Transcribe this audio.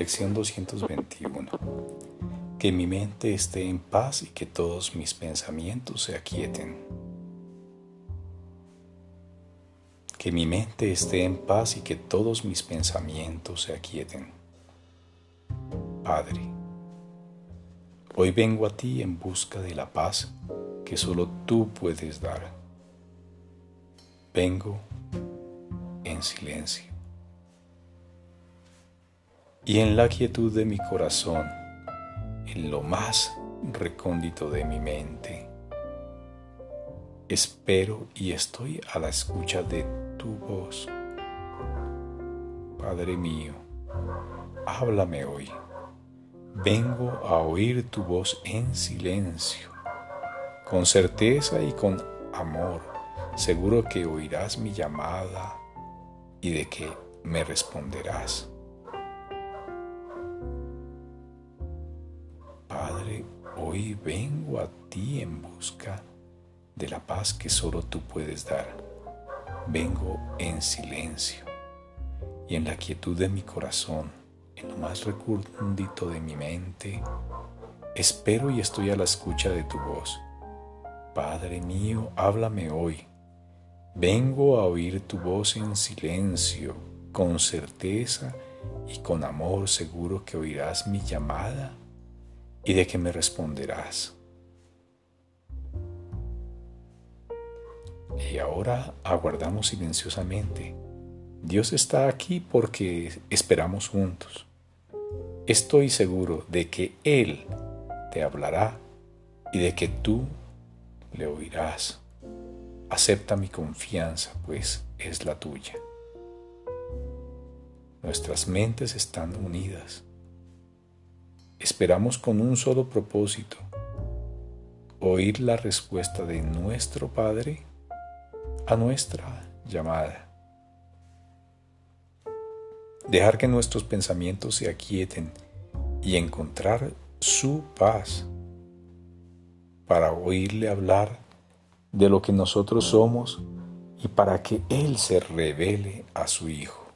Lección 221. Que mi mente esté en paz y que todos mis pensamientos se aquieten. Que mi mente esté en paz y que todos mis pensamientos se aquieten. Padre, hoy vengo a ti en busca de la paz que solo tú puedes dar. Vengo en silencio y en la quietud de mi corazón, en lo más recóndito de mi mente. Espero y estoy a la escucha de tu voz. Padre mío, háblame hoy. Vengo a oír tu voz en silencio, con certeza y con amor, seguro que oirás mi llamada y de que me responderás. Hoy vengo a ti en busca de la paz que solo tú puedes dar. Vengo en silencio y en la quietud de mi corazón, en lo más recóndito de mi mente. Espero y estoy a la escucha de tu voz. Padre mío, háblame hoy. Vengo a oír tu voz en silencio, con certeza y con amor seguro que oirás mi llamada y de que me responderás. Y ahora aguardamos silenciosamente. Dios está aquí porque esperamos juntos. Estoy seguro de que Él te hablará y de que tú le oirás. Acepta mi confianza, pues es la tuya. Nuestras mentes están unidas Esperamos con un solo propósito, oír la respuesta de nuestro Padre a nuestra llamada. Dejar que nuestros pensamientos se aquieten y encontrar su paz para oírle hablar de lo que nosotros somos y para que Él se revele a su Hijo.